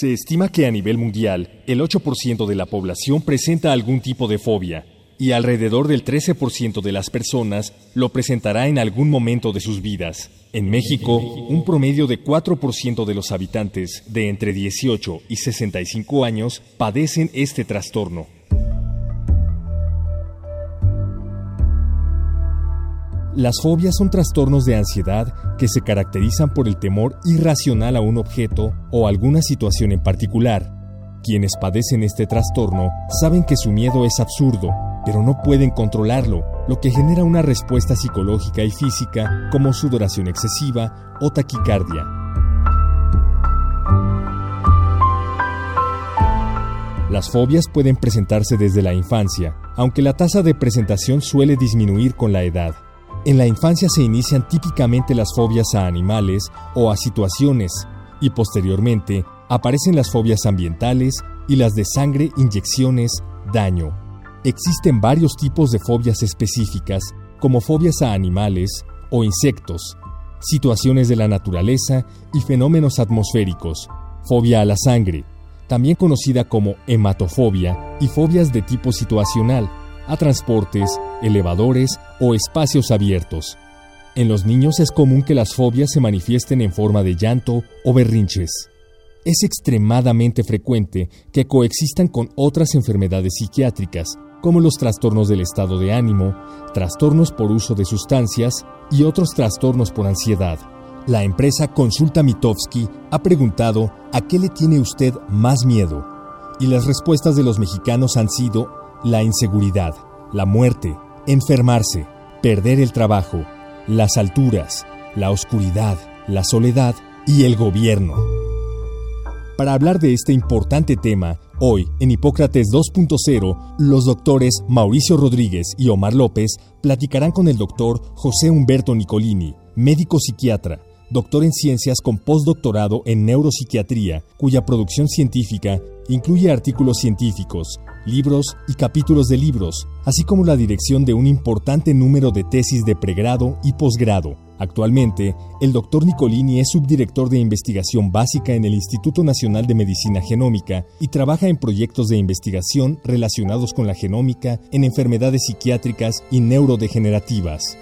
Se estima que a nivel mundial el 8% de la población presenta algún tipo de fobia y alrededor del 13% de las personas lo presentará en algún momento de sus vidas. En México, un promedio de 4% de los habitantes de entre 18 y 65 años padecen este trastorno. Las fobias son trastornos de ansiedad que se caracterizan por el temor irracional a un objeto o alguna situación en particular. Quienes padecen este trastorno saben que su miedo es absurdo, pero no pueden controlarlo, lo que genera una respuesta psicológica y física como sudoración excesiva o taquicardia. Las fobias pueden presentarse desde la infancia, aunque la tasa de presentación suele disminuir con la edad. En la infancia se inician típicamente las fobias a animales o a situaciones y posteriormente aparecen las fobias ambientales y las de sangre, inyecciones, daño. Existen varios tipos de fobias específicas como fobias a animales o insectos, situaciones de la naturaleza y fenómenos atmosféricos, fobia a la sangre, también conocida como hematofobia y fobias de tipo situacional, a transportes, elevadores o espacios abiertos. En los niños es común que las fobias se manifiesten en forma de llanto o berrinches. Es extremadamente frecuente que coexistan con otras enfermedades psiquiátricas, como los trastornos del estado de ánimo, trastornos por uso de sustancias y otros trastornos por ansiedad. La empresa Consulta Mitofsky ha preguntado ¿a qué le tiene usted más miedo? Y las respuestas de los mexicanos han sido la inseguridad, la muerte, enfermarse, perder el trabajo, las alturas, la oscuridad, la soledad y el gobierno. Para hablar de este importante tema, hoy en Hipócrates 2.0, los doctores Mauricio Rodríguez y Omar López platicarán con el doctor José Humberto Nicolini, médico psiquiatra, doctor en ciencias con postdoctorado en neuropsiquiatría, cuya producción científica incluye artículos científicos, libros y capítulos de libros, así como la dirección de un importante número de tesis de pregrado y posgrado. Actualmente, el doctor Nicolini es subdirector de investigación básica en el Instituto Nacional de Medicina Genómica y trabaja en proyectos de investigación relacionados con la genómica en enfermedades psiquiátricas y neurodegenerativas.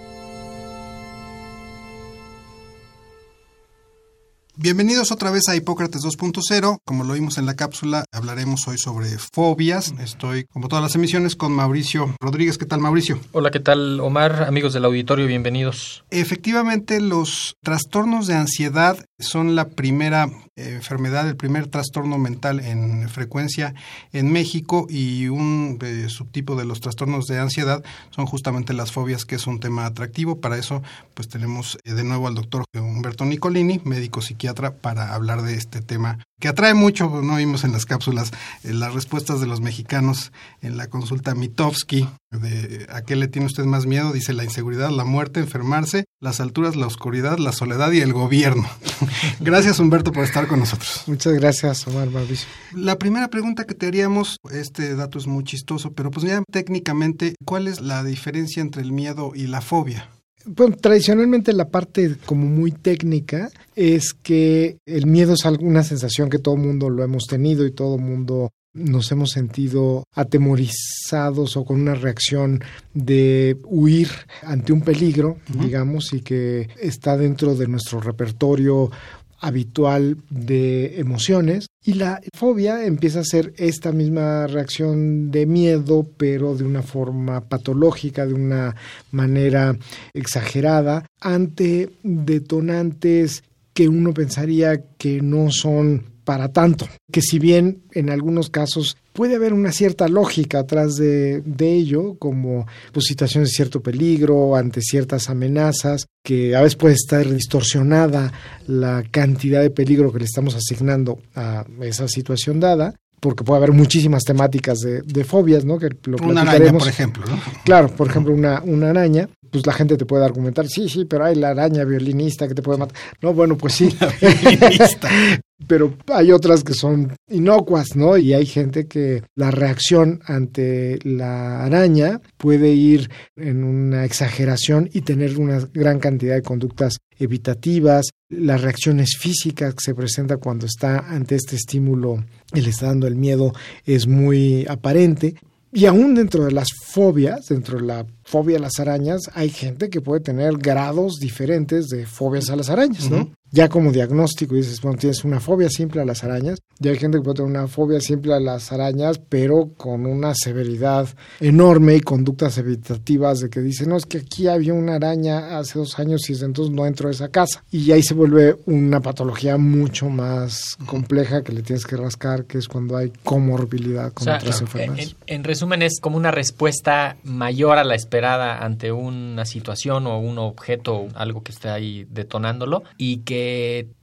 Bienvenidos otra vez a Hipócrates 2.0. Como lo vimos en la cápsula, hablaremos hoy sobre fobias. Estoy, como todas las emisiones, con Mauricio Rodríguez. ¿Qué tal, Mauricio? Hola, ¿qué tal, Omar? Amigos del auditorio, bienvenidos. Efectivamente, los trastornos de ansiedad son la primera eh, enfermedad, el primer trastorno mental en frecuencia en México y un eh, subtipo de los trastornos de ansiedad son justamente las fobias, que es un tema atractivo. Para eso, pues tenemos eh, de nuevo al doctor Humberto Nicolini, médico psiquiatra para hablar de este tema que atrae mucho, no vimos en las cápsulas eh, las respuestas de los mexicanos en la consulta Mitofsky, de a qué le tiene usted más miedo, dice la inseguridad, la muerte, enfermarse, las alturas, la oscuridad, la soledad y el gobierno. gracias Humberto por estar con nosotros. Muchas gracias Omar Mauricio. La primera pregunta que te haríamos, este dato es muy chistoso, pero pues ya técnicamente, ¿cuál es la diferencia entre el miedo y la fobia? Bueno, tradicionalmente la parte como muy técnica es que el miedo es alguna sensación que todo mundo lo hemos tenido y todo mundo nos hemos sentido atemorizados o con una reacción de huir ante un peligro, digamos, y que está dentro de nuestro repertorio habitual de emociones y la fobia empieza a ser esta misma reacción de miedo pero de una forma patológica, de una manera exagerada ante detonantes que uno pensaría que no son para tanto, que si bien en algunos casos puede haber una cierta lógica atrás de, de ello, como pues, situaciones de cierto peligro, ante ciertas amenazas, que a veces puede estar distorsionada la cantidad de peligro que le estamos asignando a esa situación dada, porque puede haber muchísimas temáticas de, de fobias, ¿no? Que lo Una araña, por ejemplo. ¿no? Claro, por ejemplo, una, una araña, pues la gente te puede argumentar, sí, sí, pero hay la araña violinista que te puede matar. No, bueno, pues sí. pero hay otras que son inocuas, ¿no? Y hay gente que la reacción ante la araña puede ir en una exageración y tener una gran cantidad de conductas evitativas, las reacciones físicas que se presentan cuando está ante este estímulo y le está dando el miedo es muy aparente. Y aún dentro de las fobias, dentro de la fobia a las arañas, hay gente que puede tener grados diferentes de fobias a las arañas, ¿no? Ya como diagnóstico dices, bueno, tienes una fobia simple a las arañas, ya hay gente que puede tener una fobia simple a las arañas, pero con una severidad enorme y conductas evitativas de que dicen, no, es que aquí había una araña hace dos años y desde entonces no entro a esa casa. Y ahí se vuelve una patología mucho más compleja que le tienes que rascar, que es cuando hay comorbilidad O con sea, otras en, enfermedades. en- en resumen, es como una respuesta mayor a la esperada ante una situación o un objeto o algo que esté ahí detonándolo y que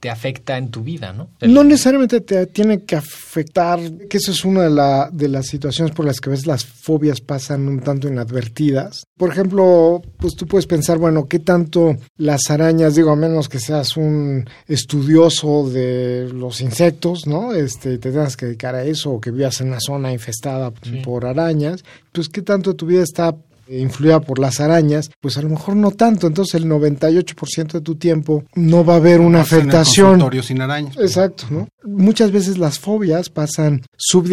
te afecta en tu vida, ¿no? No necesariamente te tiene que afectar, que eso es una de, la, de las situaciones por las que a veces las fobias pasan un tanto inadvertidas. Por ejemplo, pues tú puedes pensar, bueno, ¿qué tanto las arañas, digo, a menos que seas un estudioso de los insectos, ¿no? Este, te tengas que dedicar a eso o que vivas en una zona infestada Sí. por arañas, pues qué tanto tu vida está influida por las arañas, pues a lo mejor no tanto, entonces el 98% de tu tiempo no va a haber una Vas en el afectación. sin arañas. Exacto, ¿no? Muchas veces las fobias pasan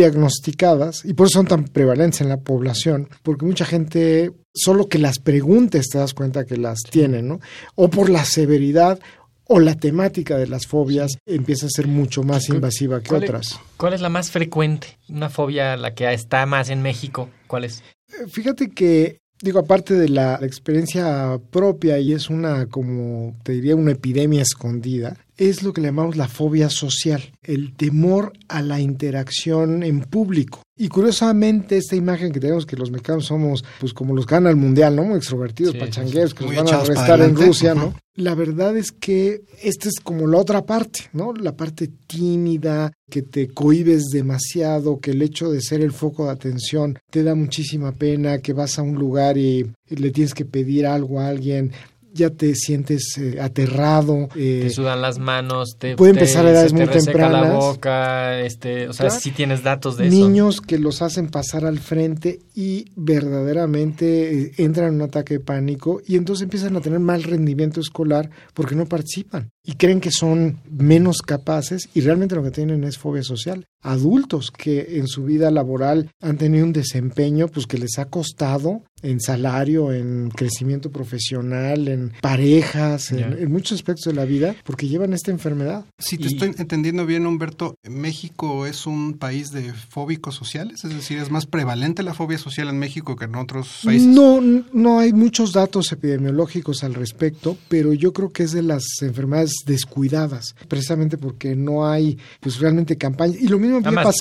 subdiagnosticadas y por eso son tan prevalentes en la población, porque mucha gente, solo que las preguntes te das cuenta que las tienen, ¿no? O por la severidad o la temática de las fobias empieza a ser mucho más invasiva que ¿Cuál es- otras. ¿Cuál es la más frecuente? Una fobia, la que está más en México. ¿Cuál es? Eh, Fíjate que, digo, aparte de la experiencia propia y es una, como te diría, una epidemia escondida, es lo que llamamos la fobia social, el temor a la interacción en público. Y curiosamente, esta imagen que tenemos que los mexicanos somos, pues como los que van al mundial, ¿no? Extrovertidos, Sí, pachangueros, que los van a arrestar en. Rusia, ¿no? La verdad es que esta es como la otra parte, ¿no? La parte tímida, que te cohibes demasiado, que el hecho de ser el foco de atención te da muchísima pena, que vas a un lugar y le tienes que pedir algo a alguien, ya te sientes eh, aterrado. eh, Te sudan las manos, te, puede empezar a edades se te muy reseca la tempranas. boca, este, o sea, Claro. sí tienes datos de eso. niños que los hacen pasar al frente y verdaderamente eh, entran en un ataque de pánico y entonces empiezan a tener mal rendimiento escolar porque no participan y creen que son menos capaces y realmente lo que tienen es fobia social. Adultos que en su vida laboral han tenido un desempeño pues que les ha costado en salario, en crecimiento profesional, en parejas, en, muchos aspectos de la vida porque llevan esta enfermedad. Si te Y- estoy entendiendo bien, Humberto, ¿México es un país de fóbicos sociales? Es decir, ¿es más prevalente la fobia social en México que en otros países? No, no hay muchos datos epidemiológicos al respecto, pero yo creo que es de las enfermedades descuidadas, precisamente porque no hay pues realmente campaña. Y lo mismo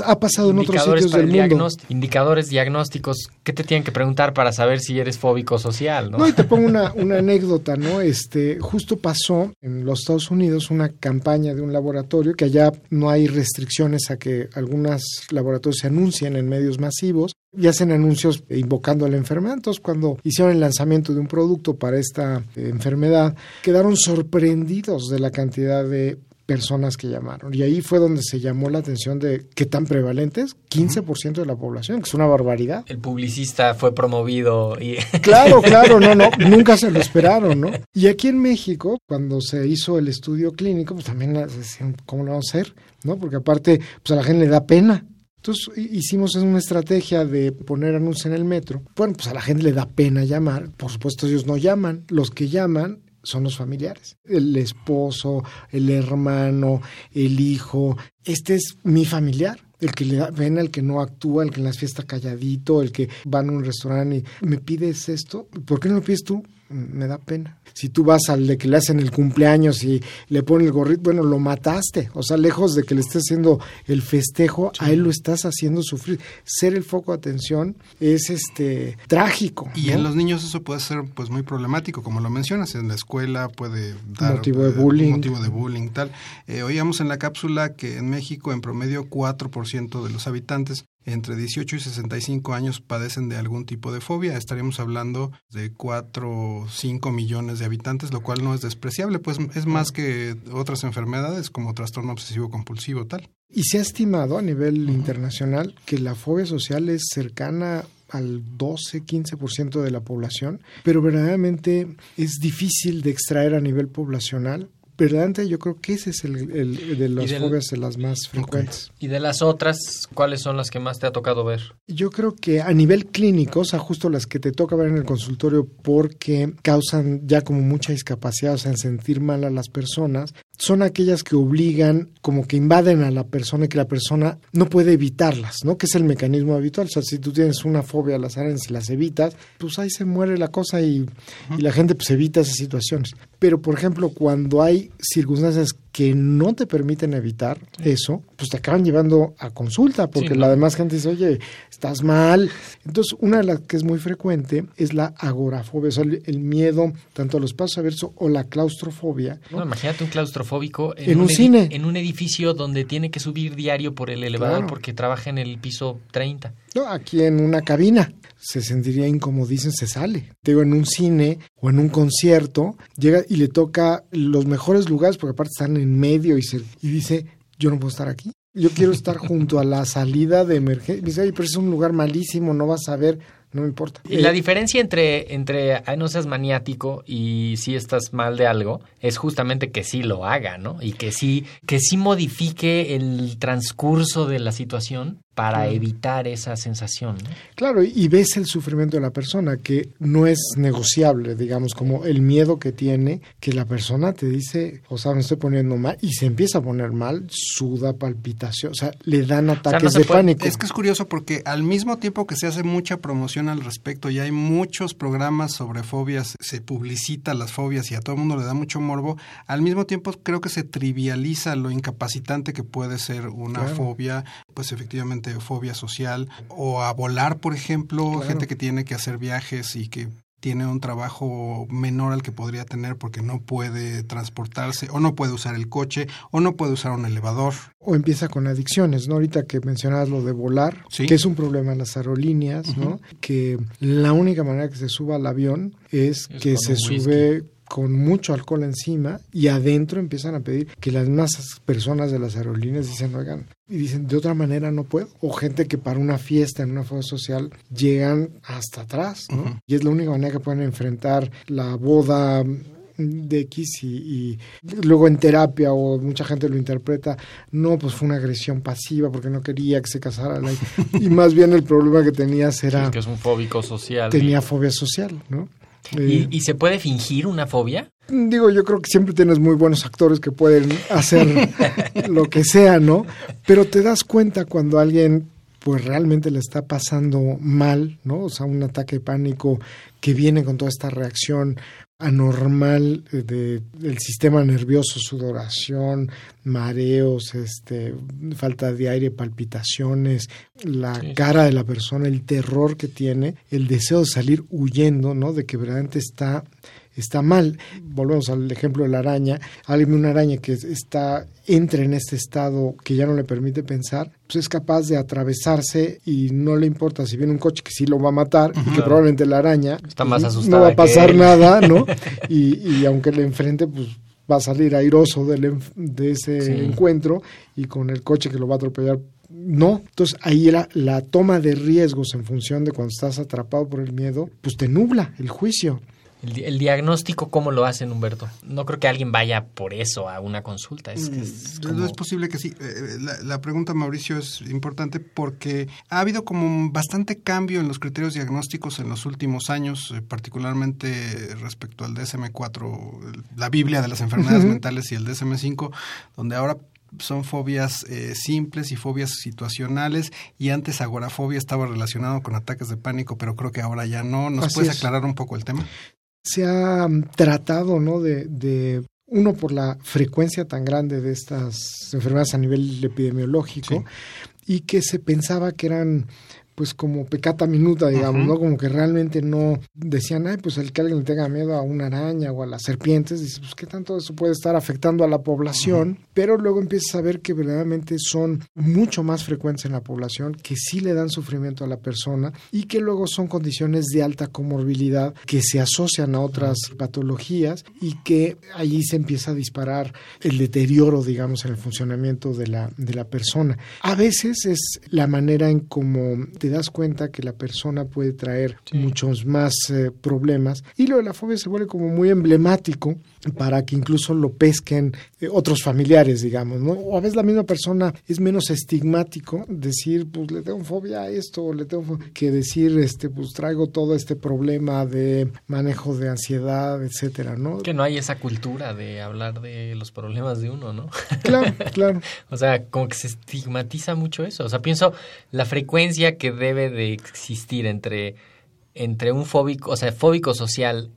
Ha pasado en otros sitios del el mundo. Indicadores diagnósticos, ¿qué te tienen que preguntar para saber si eres fóbico social? ¿no? No, y te pongo una, una anécdota, ¿no? Este, justo pasó en los Estados Unidos una campaña de un laboratorio, que allá no hay restricciones a que algunos laboratorios se anuncien en medios masivos y hacen anuncios invocando a la enfermedad. Entonces, cuando hicieron el lanzamiento de un producto para esta eh, enfermedad, quedaron sorprendidos de la cantidad de personas que llamaron. Y ahí fue donde se llamó la atención de qué tan prevalentes, 15% de la población, que es una barbaridad. El publicista fue promovido y Claro, claro, no, no, nunca se lo esperaron, ¿no? Y aquí en México, cuando se hizo el estudio clínico, pues también decían, ¿cómo lo vamos a hacer? ¿No? Porque aparte, pues a la gente le da pena. Entonces hi- hicimos una estrategia de poner anuncios en el metro. Bueno, pues a la gente le da pena llamar. Por supuesto, ellos no llaman. Los que llaman son los familiares. El esposo, el hermano, el hijo. Este es mi familiar. El que le da pena, el que no actúa, el que en las fiestas calladito, el que va a un restaurante y me pides esto. ¿Por qué no lo pides tú? Me da pena. Si tú vas al de que le hacen el cumpleaños y le ponen el gorrito, bueno, lo mataste. O sea, lejos de que le estés haciendo el festejo, a él lo estás haciendo sufrir. Ser el foco de atención es este trágico. Y ¿no? en los niños eso puede ser pues muy problemático, como lo mencionas, en la escuela puede dar Motivo de eh, bullying. motivo de bullying tal. Eh, oíamos en la cápsula que en México en promedio 4% de los habitantes entre 18 y 65 años padecen de algún tipo de fobia. Estaríamos hablando de 4 o 5 millones de habitantes, lo cual no es despreciable, pues es más que otras enfermedades como trastorno obsesivo compulsivo tal. Y se ha estimado a nivel internacional que la fobia social es cercana al 12-15% de la población, pero verdaderamente es difícil de extraer a nivel poblacional. Verdaderamente yo creo que ese es el, el- de las del- fobias de las más frecuentes. Y de las otras, ¿cuáles son las que más te ha tocado ver? Yo creo que a nivel clínico, o sea, justo las que te toca ver en el consultorio porque causan ya como mucha discapacidad, o sea, en sentir mal a las personas, son aquellas que obligan, como que invaden a la persona y que la persona no puede evitarlas, ¿no? Que es el mecanismo habitual. O sea, si tú tienes una fobia a las arañas y las evitas, pues ahí se muere la cosa y, y la gente pues evita esas situaciones. Pero, por ejemplo, cuando hay circunstancias que no te permiten evitar eso, pues te acaban llevando a consulta, porque Sí, ¿no? la demás gente dice, oye, estás mal. Entonces, una de las que es muy frecuente es la agorafobia, o sea, el, miedo tanto a los pasos abiertos o la claustrofobia. ¿no? No, imagínate un claustrofóbico en, En un cine. en un edificio donde tiene que subir diario por el elevador Claro. porque trabaja en el piso 30. No, aquí en una cabina se sentiría incomodísimo, se sale. Te digo, en un cine o en un concierto, llega y le toca los mejores lugares, porque aparte están en medio y, se, y dice, yo no puedo estar aquí. Yo quiero estar junto a la salida de emergencia. Dice, pero es un lugar malísimo, no vas a ver, no me importa. Y la diferencia entre, entre "Ay, no seas maniático y si estás mal de algo es justamente que sí lo haga, ¿no? Y que sí, que sí modifique el transcurso de la situación para Claro. evitar esa sensación, ¿no? Claro, y ves el sufrimiento de la persona, que no es negociable, digamos, como el miedo que tiene, que la persona te dice, o sea, me estoy poniendo mal, y se empieza a poner mal, suda, palpitación, o sea, le dan ataques no de puede- pánico. Es que es curioso porque al mismo tiempo que se hace mucha promoción al respecto y hay muchos programas sobre fobias, se publicita las fobias y a todo el mundo le da mucho morbo, al mismo tiempo creo que se trivializa lo incapacitante que puede ser una Claro. fobia, pues efectivamente fobia social o a volar, por ejemplo, Claro. gente que tiene que hacer viajes y que tiene un trabajo menor al que podría tener porque no puede transportarse o no puede usar el coche o no puede usar un elevador. O empieza con adicciones, ¿no? Ahorita que mencionabas lo de volar, Sí. que es un problema en las aerolíneas, ¿no? Que la única manera que se suba al avión es, Es que se whisky. Con mucho alcohol encima y adentro empiezan a pedir que las masas personas de las aerolíneas dicen, oigan, y dicen, de otra manera no puedo. O gente que para una fiesta, en una foto social, llegan hasta atrás. Y es la única manera que pueden enfrentar la boda de X y, y luego en terapia o mucha gente lo interpreta, no, pues fue una agresión pasiva porque no quería que se casara la- y más bien el problema que tenías era, Sí, que es un fóbico social. tenía fobia social, ¿no? Eh, ¿Y, y se puede fingir una fobia? Digo, yo creo que siempre tienes muy buenos actores que pueden hacer lo que sea, ¿no? Pero te das cuenta cuando alguien pues realmente le está pasando mal, ¿no? O sea, un ataque de pánico que viene con toda esta reacción anormal eh, de, del sistema nervioso, sudoración, mareos, este, falta de aire, palpitaciones, la Sí. cara de la persona, el terror que tiene, el deseo de salir huyendo, ¿no? De que verdaderamente está está mal. Volvemos al ejemplo de la araña. Alguien una araña que está entra en este estado que ya no le permite pensar, pues es capaz de atravesarse y no le importa si viene un coche que sí lo va a matar y que probablemente la araña Está más asustada no va a pasar nada, ¿no? Y, y aunque le enfrente, pues va a salir airoso del de ese Sí. encuentro y con el coche que lo va a atropellar. No, entonces ahí era la toma de riesgos en función de cuando estás atrapado por el miedo, pues te nubla el juicio. El, el diagnóstico, ¿cómo lo hacen, Humberto? No creo que alguien vaya por eso a una consulta. Es, que es No como- es posible que sí. Eh, La, la pregunta, Mauricio, es importante porque ha habido como un bastante cambio en los criterios diagnósticos en los últimos años, eh, particularmente respecto al DSM-4, el- la Biblia de las enfermedades mentales y el DSM-5, donde ahora son fobias eh, simples y fobias situacionales y antes agorafobia estaba relacionado con ataques de pánico, pero creo que ahora ya no. ¿Nos Así puedes es. aclarar un poco el tema? Se ha mm, tratado, ¿no? De, de uno por la frecuencia tan grande de estas enfermedades a nivel epidemiológico y que se pensaba que eran pues como pecata minuta, digamos, ¿no? Como que realmente no decían, ay, pues el que alguien le tenga miedo a una araña o a las serpientes, dice, pues qué tanto eso puede estar afectando a la población, pero luego empiezas a ver que verdaderamente son mucho más frecuentes en la población, que sí le dan sufrimiento a la persona y que luego son condiciones de alta comorbilidad que se asocian a otras patologías y que allí se empieza a disparar el deterioro, digamos, en el funcionamiento de la, de la persona. A veces es la manera en cómo te das cuenta que la persona puede traer muchos más eh, problemas y lo de la fobia se vuelve como muy emblemático para que incluso lo pesquen eh, otros familiares, digamos, ¿no? O a veces la misma persona es menos estigmático decir, pues le tengo fobia a esto, le tengo que decir, este, pues traigo todo este problema de manejo de ansiedad, etcétera, ¿no? Que no hay esa cultura de hablar de los problemas de uno, ¿no? Claro, claro. o sea, como que se estigmatiza mucho eso. O sea, pienso la frecuencia que debe de existir entre, entre un fóbico, o sea, fóbico social,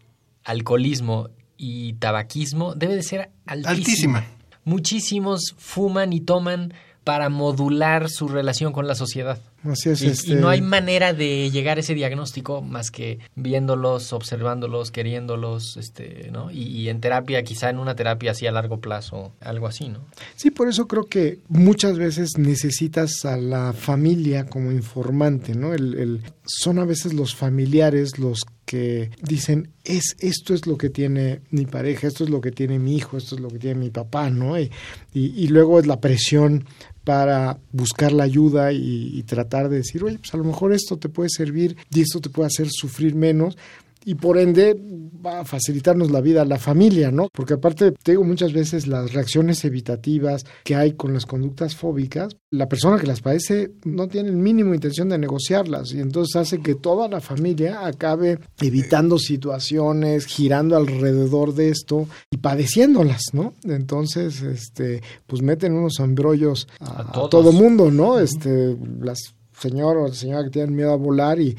alcoholismo y tabaquismo debe de ser altísima. Altísima. Muchísimos fuman y toman para modular su relación con la sociedad. Así es. Y, este, y no hay manera de llegar a ese diagnóstico más que viéndolos, observándolos, queriéndolos, este, ¿no? Y, y en terapia, quizá en una terapia así a largo plazo, algo así, ¿no? Sí, por eso creo que muchas veces necesitas a la familia como informante, ¿no? El, el, son a veces los familiares los que dicen, es esto es lo que tiene mi pareja, esto es lo que tiene mi hijo, esto es lo que tiene mi papá, ¿no? Y, y, y luego es la presión para buscar la ayuda y, y, tratar de decir, oye, pues a lo mejor esto te puede servir y esto te puede hacer sufrir menos y por ende va a facilitarnos la vida a la familia, ¿no? Porque aparte, te digo muchas veces las reacciones evitativas que hay con las conductas fóbicas, la persona que las padece no tiene el mínimo intención de negociarlas y entonces hace que toda la familia acabe evitando situaciones, girando alrededor de esto y padeciéndolas, ¿no? Entonces, este, pues meten unos embrollos a, a, a todo mundo, ¿no? Este, las señor o señora que tienen miedo a volar y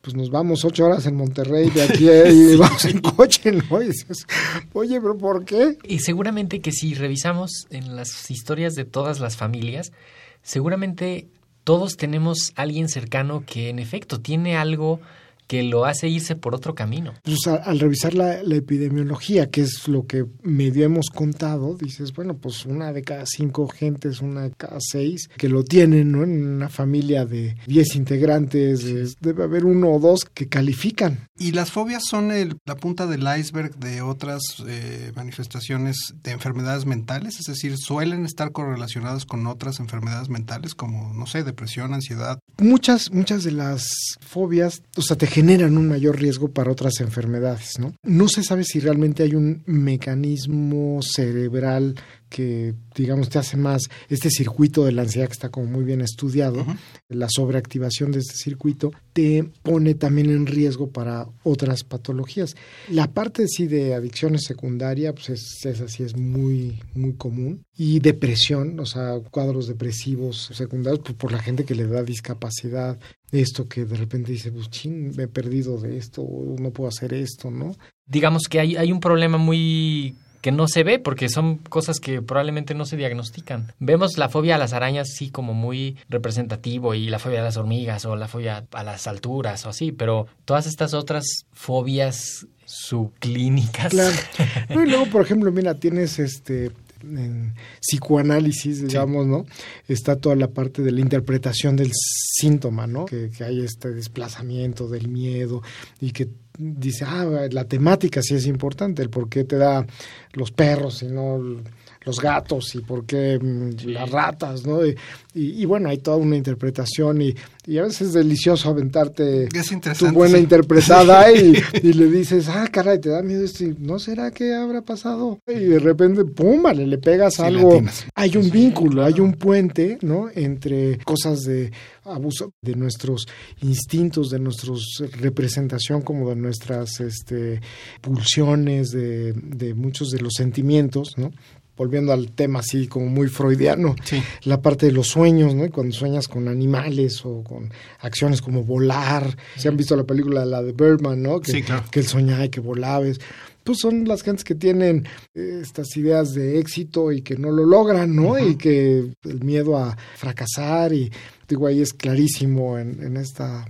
pues nos vamos ocho horas en Monterrey de aquí y vamos en coche, ¿no? Y dices, oye, pero ¿por qué? Y seguramente que si revisamos en las historias de todas las familias, seguramente todos tenemos alguien cercano que en efecto tiene algo que lo hace irse por otro camino. Pues a, al revisar la, la, epidemiología, que es lo que medio hemos contado, dices, bueno, pues una de cada cinco gentes, una de cada seis que lo tienen, ¿no? En una familia de diez integrantes, debe haber uno o dos que califican. Y las fobias son el, la punta del iceberg de otras eh, manifestaciones de enfermedades mentales, es decir, suelen estar correlacionadas con otras enfermedades mentales como, no sé, depresión, ansiedad. Muchas, muchas de las fobias, o sea, te generan un mayor riesgo para otras enfermedades, ¿no? No se sabe si realmente hay un mecanismo cerebral que, digamos, te hace más este circuito de la ansiedad que está como muy bien estudiado, uh -huh. la sobreactivación de este circuito te pone también en riesgo para otras patologías. La parte sí de adicciones secundaria, pues es, es así, es muy, muy común. Y depresión, o sea, cuadros depresivos secundarios, pues por la gente que le da discapacidad, esto que de repente dice, pues ching, me he perdido de esto, no puedo hacer esto, ¿no? Digamos que hay, hay un problema muy que no se ve porque son cosas que probablemente no se diagnostican. Vemos la fobia a las arañas sí como muy representativo y la fobia a las hormigas o la fobia a las alturas o así, pero todas estas otras fobias subclínicas. Claro. No, y luego, por ejemplo, mira, tienes este en psicoanálisis, digamos, sí. ¿no? Está toda la parte de la interpretación del síntoma, ¿no? Que, que, hay este desplazamiento del miedo y que dice, ah, la temática sí es importante, el por qué te da los perros y no los gatos y por qué sí. las ratas, ¿no? Y, y, y, bueno, hay toda una interpretación y, y a veces es delicioso aventarte tu buena sí. interpretada y, y, le dices, ah, caray, te da miedo esto, ¿no será que habrá pasado? Y de repente, pum, vale, le pegas sí, algo. Latinas. Hay un vínculo, hay un puente, ¿no? Entre cosas de abuso de nuestros instintos, de nuestra representación, como de nuestras este, pulsiones, de, de muchos de los sentimientos, ¿no? Volviendo al tema así como muy freudiano, Sí. la parte de los sueños, ¿no? Cuando sueñas con animales o con acciones como volar. Se han visto la película, la de Birdman, ¿no? Que, Sí, claro. que él soñaba y que volabas. Pues son las gentes que tienen eh, estas ideas de éxito y que no lo logran, ¿no? Y que el miedo a fracasar y digo ahí es clarísimo en, en esta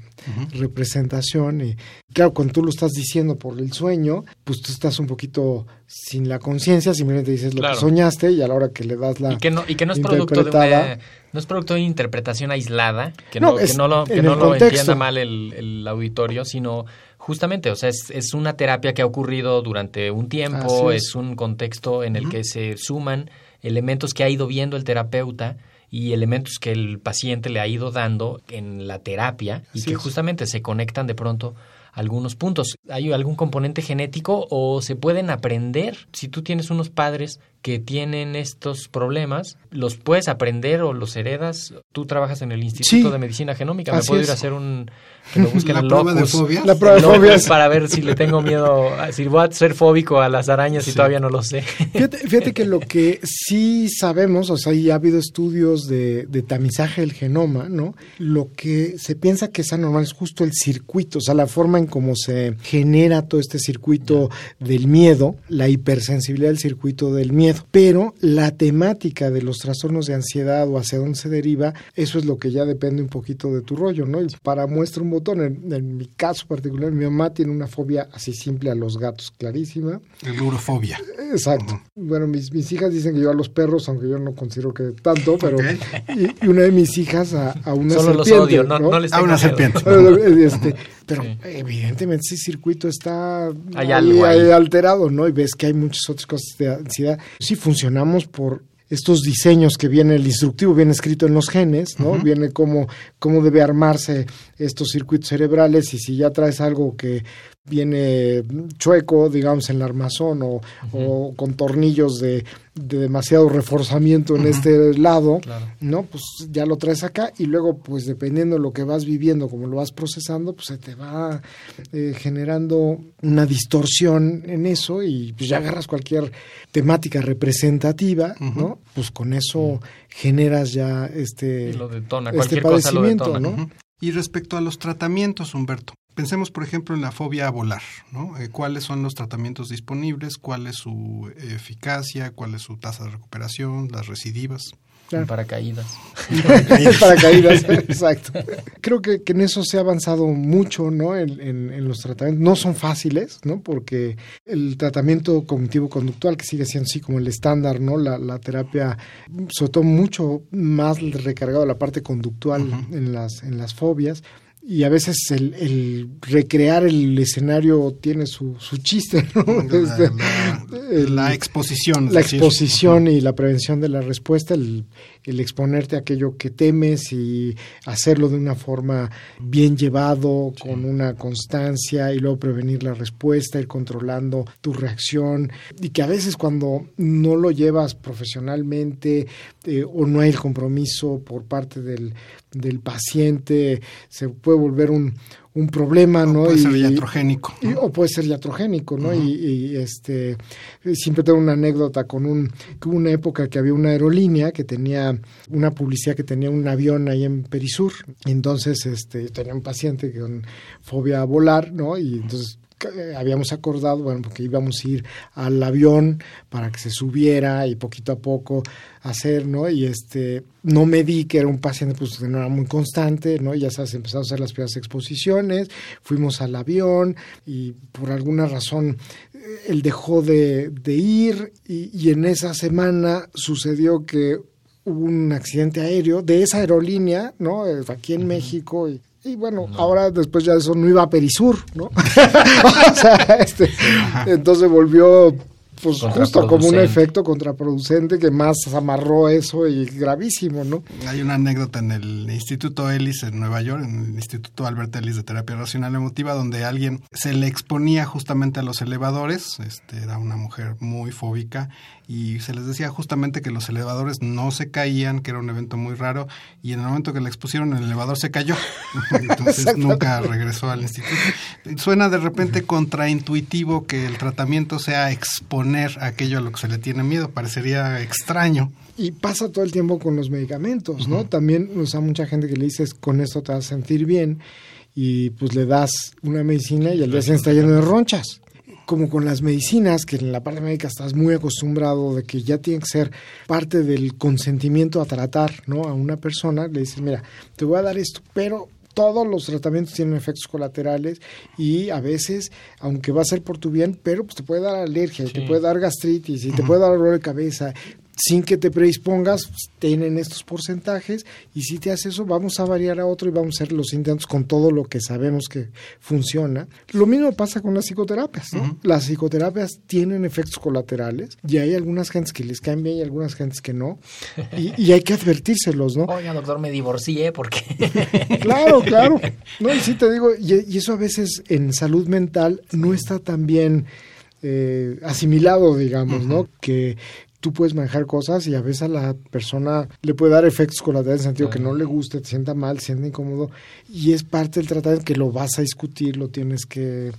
representación y claro, cuando tú lo estás diciendo por el sueño, pues tú estás un poquito sin la conciencia, simplemente dices lo Claro. que soñaste y a la hora que le das la Y que no, y que no es producto de una, no es producto de una interpretación aislada, que No, no, es que no lo, que no lo entienda mal el, el auditorio, sino justamente, o sea, es, es una terapia que ha ocurrido durante un tiempo, es. un contexto en el que se suman elementos que ha ido viendo el terapeuta y elementos que el paciente le ha ido dando en la terapia y que justamente se conectan de pronto algunos puntos. ¿Hay algún componente genético o se pueden aprender? Si tú tienes unos padres que tienen estos problemas, ¿los puedes aprender o los heredas? Tú trabajas en el Instituto Sí. de Medicina Genómica. ¿Me puedo es. ir a hacer un... que me busquen La el prueba de fobias. La prueba de Locus fobias. Para ver si le tengo miedo, si voy a ser fóbico a las arañas y Sí. todavía no lo sé. Fíjate, fíjate que lo que sí sabemos, o sea, ya ha habido estudios de, de tamizaje del genoma, ¿no? Lo que se piensa que es anormal es justo el circuito, o sea, la forma en cómo se genera todo este circuito del miedo, la hipersensibilidad del circuito del miedo. Pero la temática de los trastornos de ansiedad o hacia dónde se deriva, eso es lo que ya depende un poquito de tu rollo, ¿no? Y para muestra un botón, en, en mi caso particular, mi mamá tiene una fobia así simple a los gatos, clarísima. El urofobia. Exacto. Bueno, mis, mis hijas dicen que yo a los perros, aunque yo no considero que tanto, pero... Y, y una de mis hijas a, a una Solo los serpiente, odio, no, no les A tengo una miedo. serpiente. Este, pero Sí. evidentemente ese circuito está Hay algo ahí. alterado, ¿no? Y ves que hay muchas otras cosas de ansiedad. Sí funcionamos por estos diseños que viene, el instructivo viene escrito en los genes, ¿no? Viene cómo, cómo debe armarse estos circuitos cerebrales y si ya traes algo que viene chueco, digamos, en el armazón o, o con tornillos de, de demasiado reforzamiento en este lado, Claro. ¿no? Pues ya lo traes acá y luego, pues dependiendo de lo que vas viviendo, como lo vas procesando, pues se te va eh, generando una distorsión en eso y pues ya agarras cualquier temática representativa, ¿no? Pues con eso generas ya este, Y lo detona, este cualquier cosa lo padecimiento, detona. ¿no? Y respecto a los tratamientos, Humberto, pensemos por ejemplo en la fobia a volar, ¿no? Eh, ¿Cuáles son los tratamientos disponibles? ¿Cuál es su eficacia? ¿Cuál es su tasa de recuperación? ¿Las recidivas? Claro. En paracaídas. paracaídas, exacto. Creo que, que en eso se ha avanzado mucho, ¿no? En, en- en los tratamientos. No son fáciles, ¿no? Porque el tratamiento cognitivo-conductual, que sigue siendo así como el estándar, ¿no? La, la terapia, sobre todo mucho más recargado la parte conductual en, las, en las fobias. Y a veces el, el recrear el escenario tiene su, su chiste, ¿no? La, Este, la- el- la exposición. la decir, exposición y la prevención de la respuesta, el, el exponerte a aquello que temes y hacerlo de una forma bien llevado, con una constancia y luego prevenir la respuesta, ir controlando tu reacción. Y que a veces cuando no lo llevas profesionalmente eh, o no hay el compromiso por parte del, del paciente, se puede volver un, un problema, ¿no? Puede ser iatrogénico. y- o puede ser iatrogénico, ¿no? y, y, este siempre tengo una anécdota con un que hubo una época que había una aerolínea que tenía una publicidad que tenía un avión ahí en Perisur. Entonces, este tenía un paciente con fobia a volar, ¿no? Y entonces habíamos acordado, bueno, porque íbamos a ir al avión para que se subiera y poquito a poco hacer, ¿no? Y este, no me di que era un paciente pues que no era muy constante, ¿no? Ya sabes, empezamos a hacer las primeras exposiciones, fuimos al avión y por alguna razón él dejó de, de ir y, y en esa semana sucedió que hubo un accidente aéreo de esa aerolínea, ¿no? Eh, Aquí en México y, y bueno, ahora después ya eso no iba a Perisur, ¿no? o sea, este, entonces volvió pues justo como un efecto contraproducente que más amarró eso y gravísimo, ¿no? Hay una anécdota en el Instituto Ellis en Nueva York, en el Instituto Albert Ellis de Terapia Racional Emotiva, donde alguien se le exponía justamente a los elevadores. Este, era una mujer muy fóbica y se les decía justamente que los elevadores no se caían, que era un evento muy raro, y en el momento que le expusieron el elevador se cayó. Entonces nunca regresó al instituto. Suena de repente contraintuitivo que el tratamiento sea exponer poner aquello a lo que se le tiene miedo. Parecería extraño. Y pasa todo el tiempo con los medicamentos, ¿no? También, o sea, mucha gente que le dices, con esto te vas a sentir bien, y pues le das una medicina y al día siguiente está lleno de ronchas. Como con las medicinas, que en la parte médica estás muy acostumbrado de que ya tiene que ser parte del consentimiento a tratar, ¿no? A una persona, le dices, mira, te voy a dar esto, pero todos los tratamientos tienen efectos colaterales y a veces, aunque va a ser por tu bien, pero pues te puede dar alergia, te puede dar gastritis y te puede dar dolor de cabeza sin que te predispongas, pues, tienen estos porcentajes y si te hace eso, vamos a variar a otro y vamos a hacer los intentos con todo lo que sabemos que funciona. Lo mismo pasa con las psicoterapias. Las psicoterapias tienen efectos colaterales y hay algunas gentes que les caen bien y algunas gentes que no. Y, hay que advertírselos, ¿no? Oiga, doctor, me divorcié porque... claro, claro. No, y sí te digo, y, eso a veces en salud mental no está tan bien... Eh, asimilado, digamos, ¿no? Que, tú puedes manejar cosas y a veces a la persona le puede dar efectos colaterales en el sentido que no le guste, te sienta mal, te sienta incómodo y es parte del tratamiento que lo vas a discutir, lo tienes que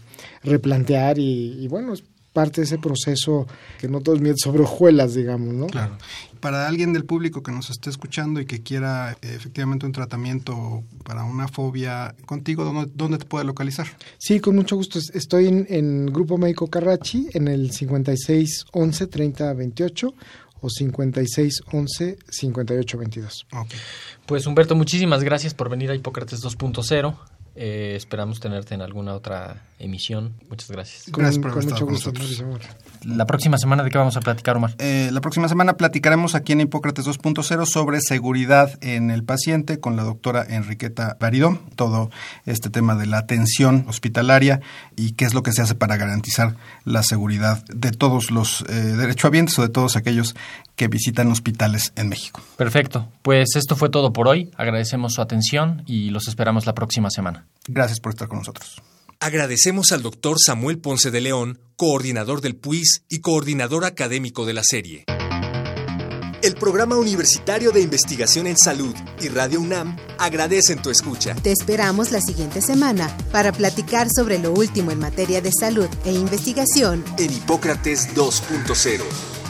replantear y, y bueno, es parte de ese proceso que no todos mienten sobre hojuelas, digamos, ¿no? Claro. Para alguien del público que nos esté escuchando y que quiera eh, efectivamente un tratamiento para una fobia contigo, ¿dónde, ¿dónde, te puede localizar? Sí, con mucho gusto. Estoy en, en Grupo Médico Carrachi en el 56 11 30 28 o 56 11 58 22. Okay. Pues Humberto, muchísimas gracias por venir a Hipócrates 2.0. Eh, esperamos tenerte en alguna otra emisión. Muchas gracias. Gracias por haber estado con nosotros. La próxima semana, ¿de qué vamos a platicar, Omar? Eh, la próxima semana platicaremos aquí en Hipócrates 2.0 sobre seguridad en el paciente con la doctora Enriqueta Baridó, todo este tema de la atención hospitalaria y qué es lo que se hace para garantizar la seguridad de todos los eh, derechohabientes o de todos aquellos que visitan hospitales en México. Perfecto. Pues esto fue todo por hoy. Agradecemos su atención y los esperamos la próxima semana. Gracias por estar con nosotros. Agradecemos al doctor Samuel Ponce de León, coordinador del PUIS y coordinador académico de la serie. El Programa Universitario de Investigación en Salud y Radio UNAM agradecen tu escucha. Te esperamos la siguiente semana para platicar sobre lo último en materia de salud e investigación en Hipócrates 2.0